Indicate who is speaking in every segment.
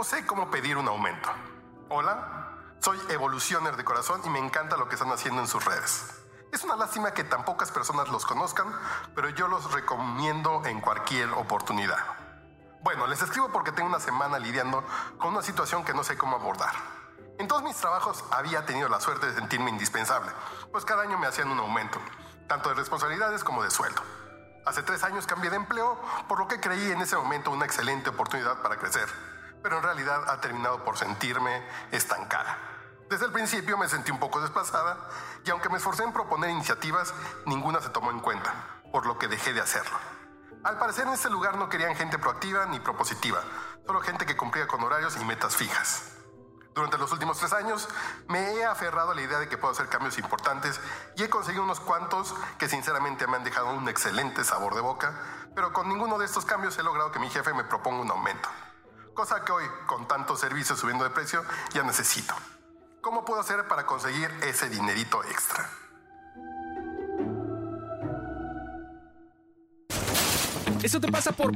Speaker 1: no sé cómo pedir un aumento. Hola, soy Evolutioner de corazón y me encanta lo que están haciendo en sus redes. Es una lástima que tan pocas personas los conozcan, pero yo los recomiendo en cualquier oportunidad. Bueno, les escribo porque tengo una semana lidiando con una situación que no sé cómo abordar. En todos mis trabajos había tenido la suerte de sentirme indispensable, pues cada año me hacían un aumento, tanto de responsabilidades como de sueldo. Hace tres años cambié de empleo, por lo que creí en ese momento una excelente oportunidad para crecer, pero en realidad ha terminado por sentirme estancada. Desde el principio me sentí un poco desplazada y aunque me esforcé en proponer iniciativas, ninguna se tomó en cuenta, por lo que dejé de hacerlo. Al parecer en este lugar no querían gente proactiva ni propositiva, solo gente que cumplía con horarios y metas fijas. Durante los últimos tres años me he aferrado a la idea de que puedo hacer cambios importantes y he conseguido unos cuantos que sinceramente me han dejado un excelente sabor de boca, pero con ninguno de estos cambios he logrado que mi jefe me proponga un aumento. Cosa que hoy, con tantos servicios subiendo de precio, ya necesito. ¿Cómo puedo hacer para conseguir ese dinerito extra?
Speaker 2: Eso te pasa por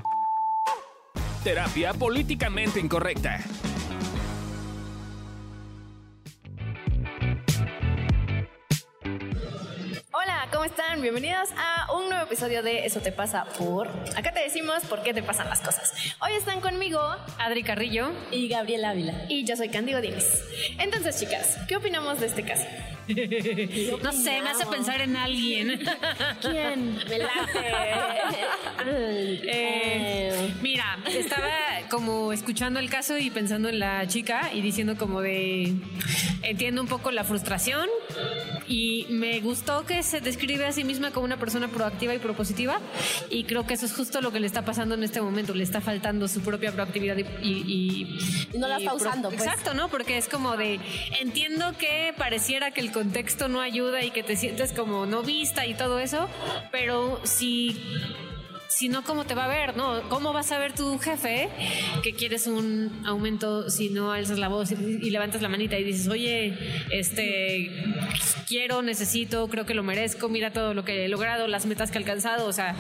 Speaker 2: terapia políticamente incorrecta.
Speaker 3: Bienvenidos a un nuevo episodio de Eso te pasa por... Acá te decimos por qué te pasan las cosas. Hoy están conmigo
Speaker 4: Adri Carrillo
Speaker 3: y Gabriela Ávila. Y yo soy Candido Dines. Entonces, chicas, ¿qué opinamos de este caso?
Speaker 4: no sé, me hace pensar en alguien.
Speaker 3: ¿Quién?
Speaker 4: eh, mira, estaba como escuchando el caso y pensando en la chica y diciendo como de entiendo un poco la frustración y me gustó que se describe a sí misma como una persona proactiva y propositiva y creo que eso es justo lo que le está pasando en este momento, le está faltando su propia proactividad y,
Speaker 3: y, no la está usando.
Speaker 4: Pues. Exacto, ¿no? Porque es como de entiendo que pareciera que el contexto no ayuda y que te sientes como no vista y todo eso, pero si si no, ¿cómo te va a ver? ¿No? ¿Cómo vas a ver tu jefe que quieres un aumento si no alzas la voz y, levantas la manita y dices, oye, este, quiero, necesito, creo que lo merezco, mira todo lo que he logrado, las metas que he alcanzado, o sea,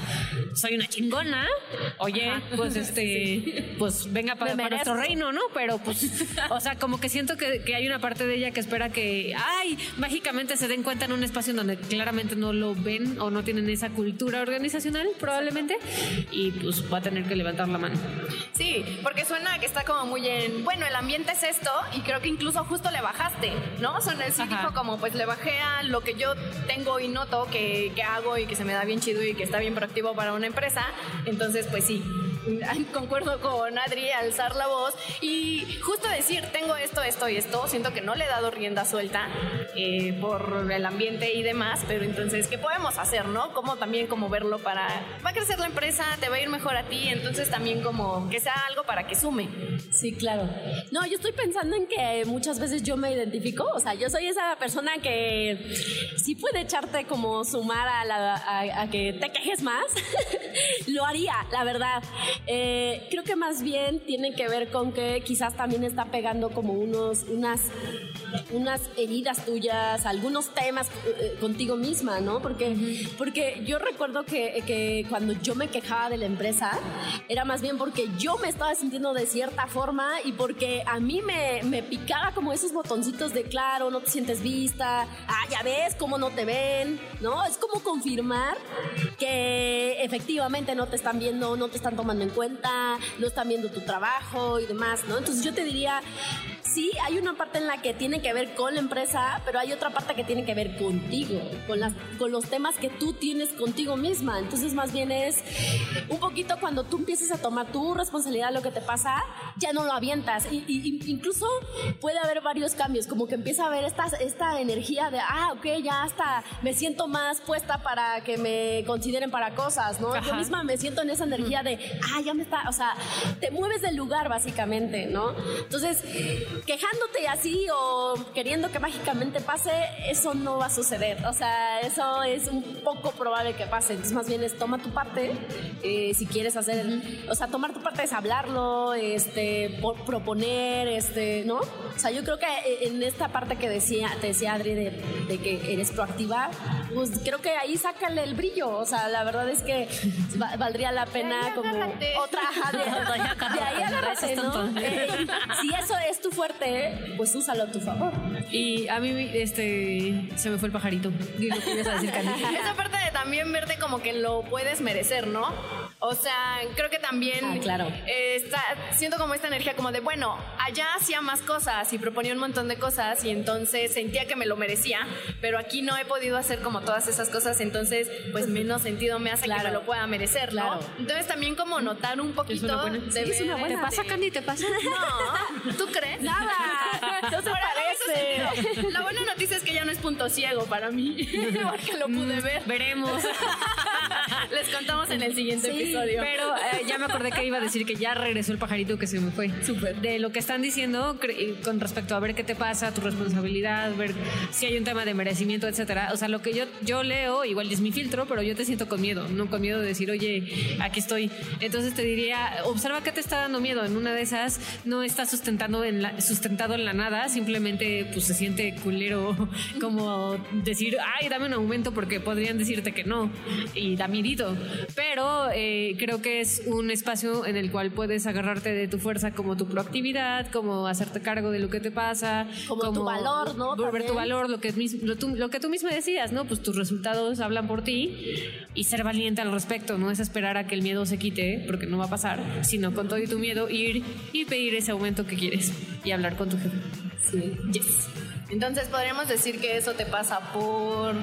Speaker 4: soy una chingona, oye, pues este, pues venga para, nuestro reino, ¿no? Pero pues, o sea, como que siento que, que hay una parte de ella que espera que, ay, mágicamente se den cuenta en un espacio en donde claramente no lo ven o no tienen esa cultura organizacional, probablemente y pues va a tener que levantar la mano.
Speaker 3: Sí, porque suena que está como muy en, bueno, el ambiente es esto y creo que incluso justo le bajaste, ¿no? Suena sí dijo como, pues le bajé a lo que yo tengo y noto que, que hago y que se me da bien chido y que está bien proactivo para una empresa, entonces pues sí, concuerdo con Adri, alzar la voz y justo decir, tengo esto, esto y esto, siento que no le he dado rienda suelta eh, por el ambiente y demás, pero entonces, ¿qué podemos hacer, no? Como también como verlo para, va a crecer la empresa, te va a ir mejor a ti, entonces también como que sea algo para que sume.
Speaker 5: Sí, claro. No, yo estoy pensando en que muchas veces yo me identifico, o sea, yo soy esa persona que sí puede echarte como sumar a, la, a que te quejes más, lo haría, la verdad. Eh, creo que más bien tiene que ver con que quizás también está pegando como unos, unas, unas heridas tuyas, algunos temas eh, contigo misma, ¿no? Porque, porque yo recuerdo que, que cuando yo me quejaba de la empresa, era más bien porque yo me estaba sintiendo de cierta forma y porque a mí me, me picaba como esos botoncitos de claro, no te sientes vista, ah, ya ves cómo no te ven, ¿no? Es como confirmar que efectivamente no te están viendo, no te están tomando en cuenta, no están viendo tu trabajo y demás, ¿no? Entonces yo te diría, sí, hay una parte en la que tiene que ver con la empresa, pero hay otra parte que tiene que ver contigo, con, las, con los temas que tú tienes contigo misma. Entonces más bien es un poquito cuando tú empiezas a tomar tu responsabilidad de lo que te pasa, ya no lo avientas. Y, incluso puede haber varios cambios, como que empieza a haber esta, esta energía de, ah, ok, ya hasta me siento más puesta para que me consideren para cosas, ¿no? Yo misma me siento en esa energía de, ah, ya me está, o sea, te mueves del lugar básicamente, ¿no? Entonces, quejándote así o queriendo que mágicamente pase, eso no va a suceder. O sea, eso es un poco probable que pase. Entonces, más bien es toma tu parte, eh, si quieres hacer, o sea, tomar tu parte es hablarlo, este, proponer, este, ¿no? O sea, yo creo que en esta parte que decía, te decía Adri de, que eres proactiva, pues creo que ahí sácale el brillo. O sea, la verdad es que va- valdría la pena como
Speaker 3: agárrate.
Speaker 5: otra ajá, de, de ahí agárrate, ¿no? Eh, si eso es tu fuerte, pues úsalo a tu favor.
Speaker 4: Y a mí, este, se me fue el pajarito. Di lo que ibas a decir.
Speaker 3: Esa parte de también verte como que lo puedes merecer, ¿no? O sea, creo que también
Speaker 5: Ah, claro.
Speaker 3: eh, está, siento como esta energía como de, bueno, allá hacía más cosas y proponía un montón de cosas y entonces sentía que me lo merecía, pero aquí no he podido hacer como todas esas cosas, entonces pues menos sentido me hace que me lo pueda merecer, ¿no?
Speaker 5: Claro.
Speaker 3: Entonces también como notar un poquito
Speaker 4: una buena.
Speaker 3: de
Speaker 5: es una buena.
Speaker 4: ¿Te pasa, Candy? ¿Te pasa?
Speaker 3: No, ¿tú crees?
Speaker 5: Nada, no se parece.
Speaker 3: La buena noticia es que ya no es punto ciego para mí, porque lo pude ver.
Speaker 4: Veremos.
Speaker 3: Les contamos en el siguiente
Speaker 5: Sí,
Speaker 3: episodio.
Speaker 4: Pero eh, ya me acordé que iba a decir que ya regresó el pajarito que se me fue.
Speaker 3: Súper.
Speaker 4: De lo que están diciendo con respecto a ver qué te pasa, tu responsabilidad, ver si hay un tema de merecimiento, etcétera. O sea, lo que yo, yo leo, igual es mi filtro, pero yo te siento con miedo, no con miedo de decir, oye, aquí estoy. Entonces te diría, observa qué te está dando miedo. En una de esas no está sustentando en la, sustentado en la nada, simplemente pues se siente culero como decir, ay, dame un aumento porque podrían decirte que no y da miedito. Pero eh, creo que es un espacio en el cual puedes agarrarte de tu fuerza como tu proactividad, como hacerte cargo de lo que te pasa,
Speaker 5: Como tu valor, ¿no?
Speaker 4: Volver tu
Speaker 5: También.
Speaker 4: valor, lo que, lo, tú- lo que tú mismo decías, ¿no? Pues tus resultados hablan por ti y ser valiente al respecto, no es esperar a que el miedo se quite, porque no va a pasar, sino con todo y tu miedo ir y pedir ese aumento que quieres y hablar con tu jefe.
Speaker 5: Sí.
Speaker 3: Yes. Entonces podríamos decir que eso te pasa por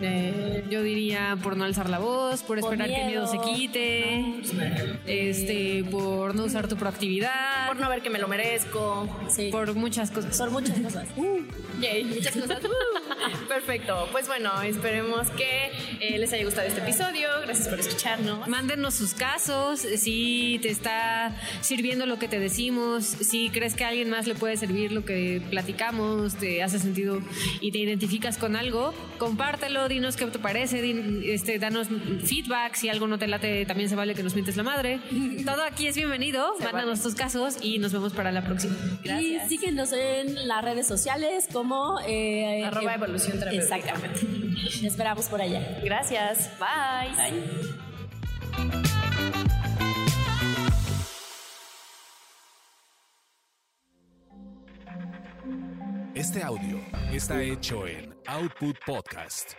Speaker 4: Eh, yo diría por no alzar la voz, por
Speaker 5: Por
Speaker 4: esperar que el miedo se quite, este, por no usar tu proactividad,
Speaker 3: por no ver que me lo merezco.
Speaker 5: Sí.
Speaker 4: por muchas cosas.
Speaker 5: Son muchas cosas.
Speaker 3: Yay, muchas cosas. Uh. Perfecto. Pues bueno, esperemos que eh, les haya gustado este episodio. Gracias por escucharnos.
Speaker 4: Mándenos sus casos, si te está sirviendo lo que te decimos, si crees que a alguien más le puede servir lo que platicamos, te hace sentido y te identificas con algo, compártelo, dinos qué te parece, din- este, danos feedback, si algo no te late también se vale que nos mientes la madre. Todo aquí es bienvenido, mándanos tus casos y nos vemos para la próxima.
Speaker 5: Y síguenos en las redes sociales como eh,
Speaker 3: Arroba
Speaker 5: eh,
Speaker 3: evolución terapéutica.
Speaker 5: Exactamente. Te esperamos por allá.
Speaker 3: Gracias. Bye.
Speaker 2: Este audio está hecho en Output Podcast.